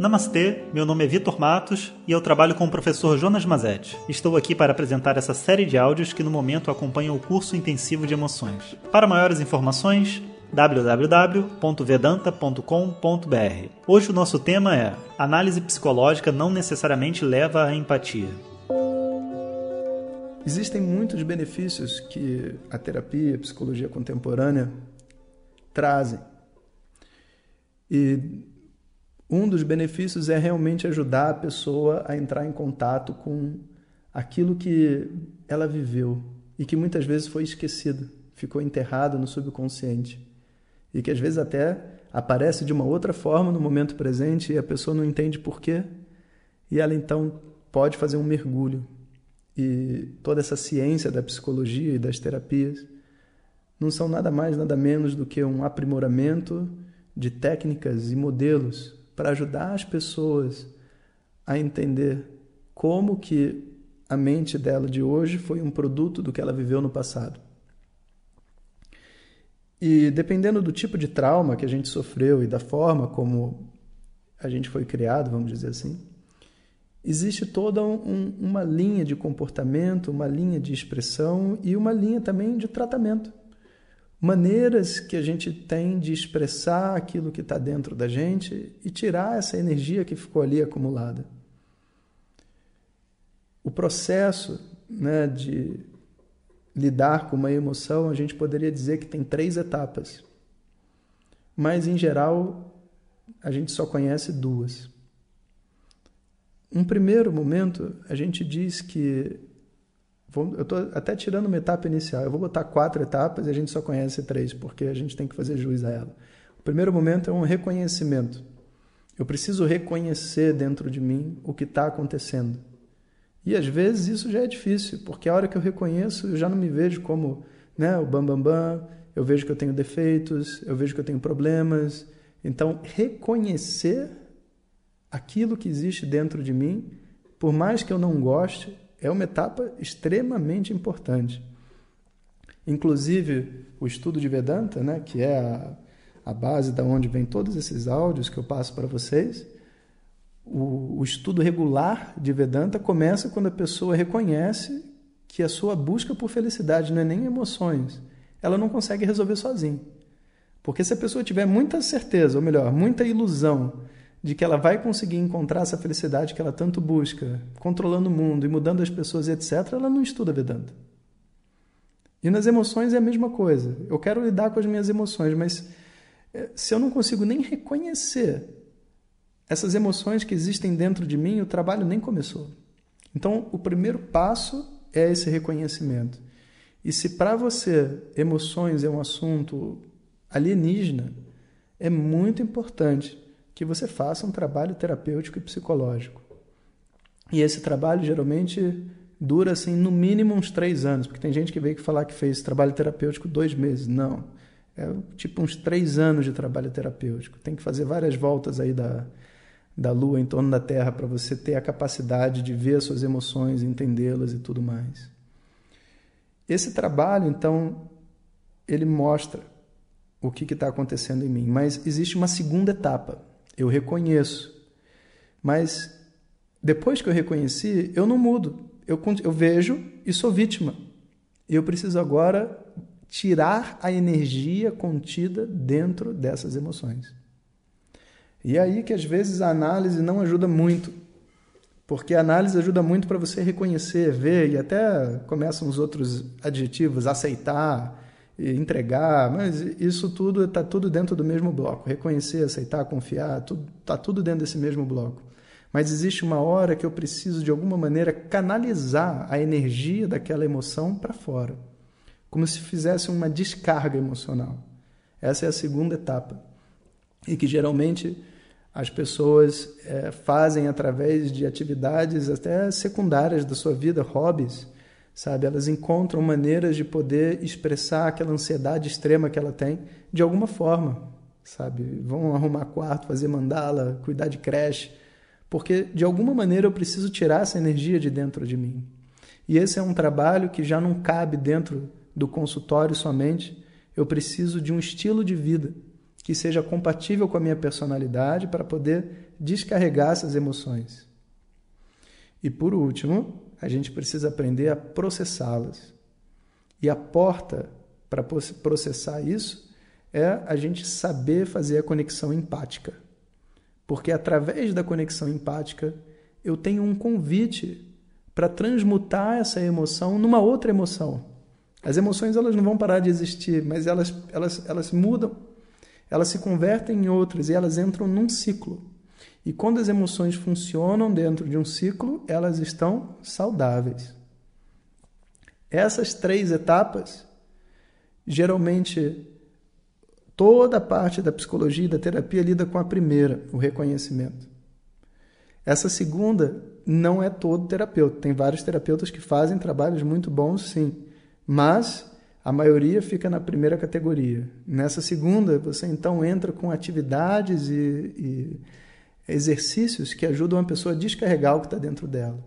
Namastê, meu nome é Vitor Matos e eu trabalho com o professor Jonas Mazetti. Estou aqui para apresentar essa série de áudios que no momento acompanham o curso intensivo de emoções. Para maiores informações, www.vedanta.com.br. Hoje o nosso tema é: Análise psicológica não necessariamente leva à empatia. Existem muitos benefícios que a terapia, a psicologia contemporânea trazem. E um dos benefícios é realmente ajudar a pessoa a entrar em contato com aquilo que ela viveu e que muitas vezes foi esquecido, ficou enterrado no subconsciente e que às vezes até aparece de uma outra forma no momento presente e a pessoa não entende por quê e ela então pode fazer um mergulho. E toda essa ciência da psicologia e das terapias não são nada mais nada menos do que um aprimoramento de técnicas e modelos para ajudar as pessoas a entender como que a mente dela de hoje foi um produto do que ela viveu no passado. E dependendo do tipo de trauma que a gente sofreu e da forma como a gente foi criado, vamos dizer assim, existe toda um, uma linha de comportamento, uma linha de expressão e uma linha também de tratamento maneiras que a gente tem de expressar aquilo que está dentro da gente e tirar essa energia que ficou ali acumulada. O processo né, de lidar com uma emoção, a gente poderia dizer que tem três etapas, mas em geral a gente só conhece duas. Um primeiro momento, a gente diz que eu estou até tirando uma etapa inicial. Eu vou botar quatro etapas e a gente só conhece três, porque a gente tem que fazer juiz a ela. O primeiro momento é um reconhecimento. Eu preciso reconhecer dentro de mim o que está acontecendo. E às vezes isso já é difícil, porque a hora que eu reconheço, eu já não me vejo como né, o bambambam, bam, bam, eu vejo que eu tenho defeitos, eu vejo que eu tenho problemas. Então, reconhecer aquilo que existe dentro de mim, por mais que eu não goste, é uma etapa extremamente importante. Inclusive, o estudo de Vedanta, né, que é a, a base da onde vem todos esses áudios que eu passo para vocês, o, o estudo regular de Vedanta começa quando a pessoa reconhece que a sua busca por felicidade não é nem emoções, ela não consegue resolver sozinha. Porque se a pessoa tiver muita certeza, ou melhor, muita ilusão de que ela vai conseguir encontrar essa felicidade que ela tanto busca, controlando o mundo e mudando as pessoas, etc., ela não estuda Vedanta. E nas emoções é a mesma coisa. Eu quero lidar com as minhas emoções, mas eh, se eu não consigo nem reconhecer essas emoções que existem dentro de mim, o trabalho nem começou. Então, o primeiro passo é esse reconhecimento. E se para você emoções é um assunto alienígena, é muito importante que você faça um trabalho terapêutico e psicológico. E esse trabalho geralmente dura assim no mínimo uns três anos, porque tem gente que veio que falar que fez trabalho terapêutico dois meses. Não, é tipo uns três anos de trabalho terapêutico. Tem que fazer várias voltas aí da, da Lua em torno da Terra para você ter a capacidade de ver as suas emoções, entendê-las e tudo mais. Esse trabalho, então, ele mostra o que está acontecendo em mim, mas existe uma segunda etapa eu reconheço. Mas depois que eu reconheci, eu não mudo. Eu, eu vejo e sou vítima. Eu preciso agora tirar a energia contida dentro dessas emoções. E é aí que às vezes a análise não ajuda muito. Porque a análise ajuda muito para você reconhecer, ver e até começam os outros adjetivos, aceitar, entregar, mas isso tudo está tudo dentro do mesmo bloco. Reconhecer, aceitar, confiar, está tudo dentro desse mesmo bloco. Mas existe uma hora que eu preciso, de alguma maneira, canalizar a energia daquela emoção para fora, como se fizesse uma descarga emocional. Essa é a segunda etapa. E que geralmente as pessoas é, fazem através de atividades até secundárias da sua vida, hobbies sabe? Elas encontram maneiras de poder expressar aquela ansiedade extrema que ela tem de alguma forma, sabe? Vão arrumar quarto, fazer mandala, cuidar de creche, porque de alguma maneira eu preciso tirar essa energia de dentro de mim. E esse é um trabalho que já não cabe dentro do consultório somente. Eu preciso de um estilo de vida que seja compatível com a minha personalidade para poder descarregar essas emoções. E por último, a gente precisa aprender a processá-las. E a porta para processar isso é a gente saber fazer a conexão empática. Porque através da conexão empática, eu tenho um convite para transmutar essa emoção numa outra emoção. As emoções elas não vão parar de existir, mas elas, elas, elas mudam, elas se convertem em outras e elas entram num ciclo. E quando as emoções funcionam dentro de um ciclo, elas estão saudáveis. Essas três etapas, geralmente, toda a parte da psicologia e da terapia lida com a primeira, o reconhecimento. Essa segunda não é todo terapeuta. Tem vários terapeutas que fazem trabalhos muito bons, sim. Mas a maioria fica na primeira categoria. Nessa segunda, você então entra com atividades e, e exercícios que ajudam a pessoa a descarregar o que está dentro dela.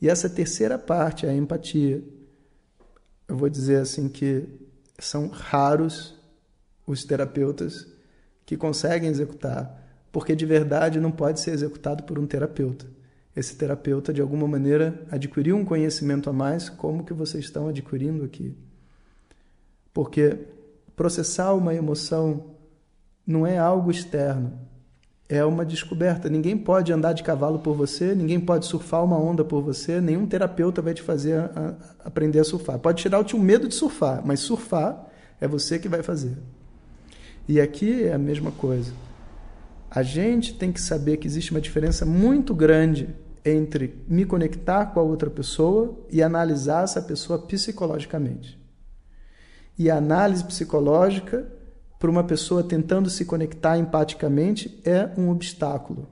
E essa terceira parte, a empatia, eu vou dizer assim que são raros os terapeutas que conseguem executar, porque de verdade não pode ser executado por um terapeuta. Esse terapeuta, de alguma maneira, adquiriu um conhecimento a mais, como que vocês estão adquirindo aqui. Porque processar uma emoção não é algo externo, é uma descoberta. Ninguém pode andar de cavalo por você, ninguém pode surfar uma onda por você, nenhum terapeuta vai te fazer a, a aprender a surfar. Pode tirar o medo de surfar, mas surfar é você que vai fazer. E aqui é a mesma coisa. A gente tem que saber que existe uma diferença muito grande entre me conectar com a outra pessoa e analisar essa pessoa psicologicamente. E a análise psicológica para uma pessoa tentando se conectar empaticamente é um obstáculo.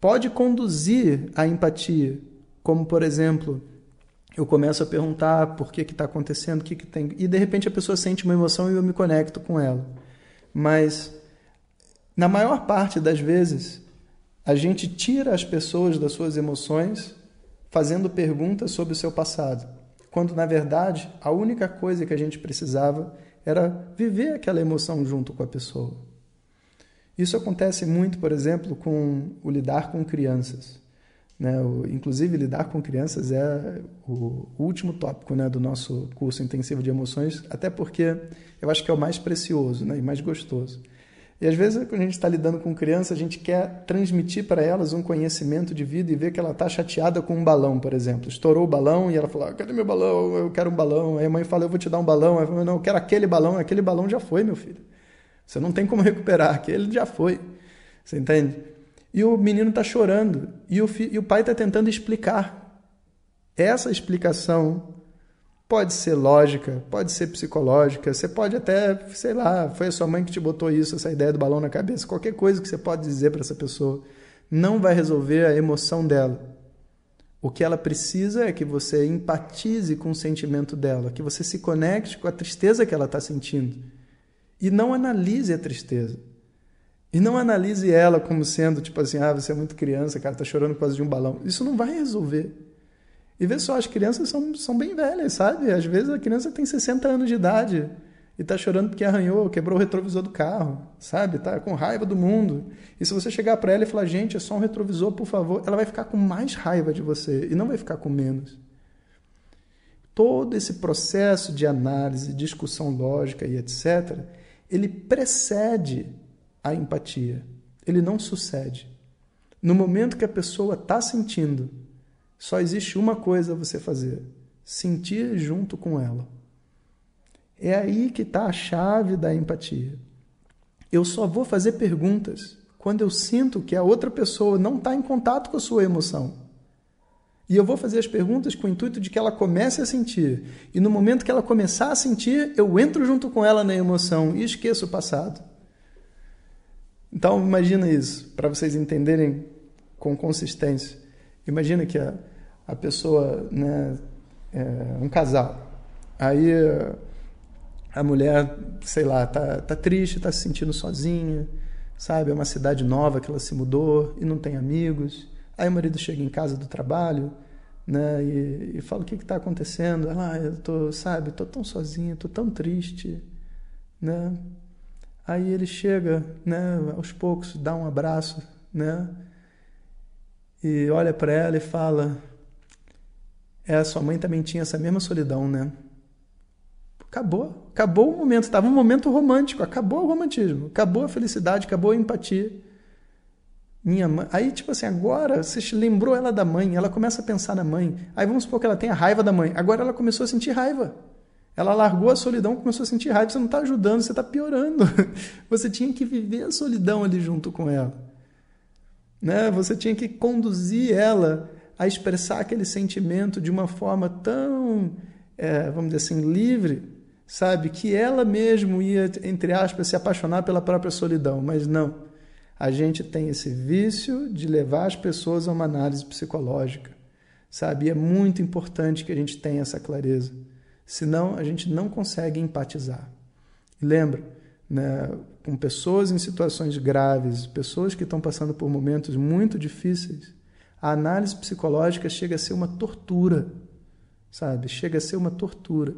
Pode conduzir à empatia, como por exemplo, eu começo a perguntar por que está acontecendo, o que, que tem. E de repente a pessoa sente uma emoção e eu me conecto com ela. Mas, na maior parte das vezes, a gente tira as pessoas das suas emoções fazendo perguntas sobre o seu passado, quando na verdade a única coisa que a gente precisava era viver aquela emoção junto com a pessoa. Isso acontece muito, por exemplo, com o lidar com crianças. Né? O, inclusive, lidar com crianças é o último tópico né, do nosso curso intensivo de emoções, até porque eu acho que é o mais precioso né, e mais gostoso. E às vezes, quando a gente está lidando com criança, a gente quer transmitir para elas um conhecimento de vida e ver que ela está chateada com um balão, por exemplo. Estourou o balão e ela fala: ah, Cadê meu balão? Eu quero um balão. Aí a mãe fala: Eu vou te dar um balão. Aí fala, Não, eu quero aquele balão. Aquele balão já foi, meu filho. Você não tem como recuperar. Aquele já foi. Você entende? E o menino está chorando. E o, e o pai está tentando explicar. Essa explicação Pode ser lógica, pode ser psicológica, você pode até, sei lá, foi a sua mãe que te botou isso, essa ideia do balão na cabeça. Qualquer coisa que você pode dizer para essa pessoa não vai resolver a emoção dela. O que ela precisa é que você empatize com o sentimento dela, que você se conecte com a tristeza que ela está sentindo. E não analise a tristeza. E não analise ela como sendo, tipo assim, ah, você é muito criança, cara, tá chorando por causa de um balão. Isso não vai resolver. E vê só, as crianças são, são bem velhas, sabe? Às vezes a criança tem 60 anos de idade e está chorando porque arranhou, quebrou o retrovisor do carro, sabe? Tá com raiva do mundo. E se você chegar para ela e falar, gente, é só um retrovisor, por favor, ela vai ficar com mais raiva de você e não vai ficar com menos. Todo esse processo de análise, discussão lógica e etc., ele precede a empatia. Ele não sucede. No momento que a pessoa está sentindo só existe uma coisa a você fazer: sentir junto com ela. É aí que está a chave da empatia. Eu só vou fazer perguntas quando eu sinto que a outra pessoa não está em contato com a sua emoção. E eu vou fazer as perguntas com o intuito de que ela comece a sentir. E no momento que ela começar a sentir, eu entro junto com ela na emoção e esqueço o passado. Então, imagina isso, para vocês entenderem com consistência. Imagina que a, a pessoa, né, é, um casal, aí a mulher, sei lá, tá, tá triste, tá se sentindo sozinha, sabe? É uma cidade nova que ela se mudou e não tem amigos. Aí o marido chega em casa do trabalho, né, e, e fala o que está acontecendo. Ela, ah, eu tô, sabe, tô tão sozinha, tô tão triste, né? Aí ele chega, né, aos poucos, dá um abraço né? E olha para ela e fala: É, sua mãe também tinha essa mesma solidão, né? Acabou. Acabou o momento. Estava um momento romântico. Acabou o romantismo. Acabou a felicidade. Acabou a empatia. Minha mãe. Aí, tipo assim, agora você lembrou ela da mãe. Ela começa a pensar na mãe. Aí vamos supor que ela tenha raiva da mãe. Agora ela começou a sentir raiva. Ela largou a solidão, começou a sentir raiva. Você não está ajudando, você está piorando. Você tinha que viver a solidão ali junto com ela. Né? Você tinha que conduzir ela a expressar aquele sentimento de uma forma tão, é, vamos dizer assim, livre, sabe? Que ela mesmo ia, entre aspas, se apaixonar pela própria solidão. Mas não. A gente tem esse vício de levar as pessoas a uma análise psicológica, sabe? E é muito importante que a gente tenha essa clareza. Senão, a gente não consegue empatizar. Lembra, né, com pessoas em situações graves, pessoas que estão passando por momentos muito difíceis, a análise psicológica chega a ser uma tortura, sabe? Chega a ser uma tortura.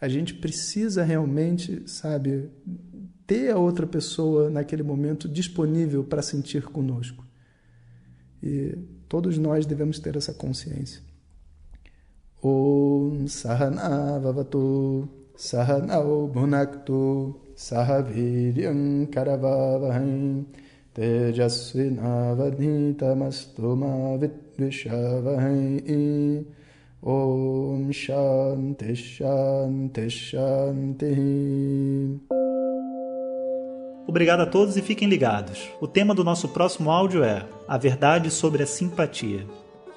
A gente precisa realmente, sabe, ter a outra pessoa naquele momento disponível para sentir conosco. E todos nós devemos ter essa consciência. Om Sahana Vavatu Sahanao Bhunaktu Sahaviryam Karavavahai Tejasvinavadhitamastu Vidvishavahai Om Shanti Shanti Shanti Obrigado a todos e fiquem ligados. O tema do nosso próximo áudio é A Verdade sobre a Simpatia.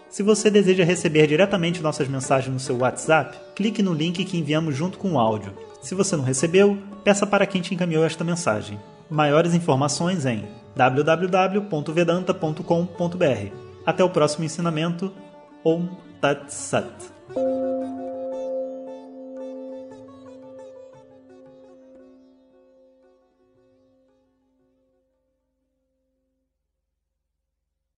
Se você deseja receber diretamente nossas mensagens no seu WhatsApp, clique no link que enviamos junto com o áudio. Se você não recebeu, peça para quem te encaminhou esta mensagem. Maiores informações em www.vedanta.com.br. Até o próximo ensinamento. Om Tat Sat.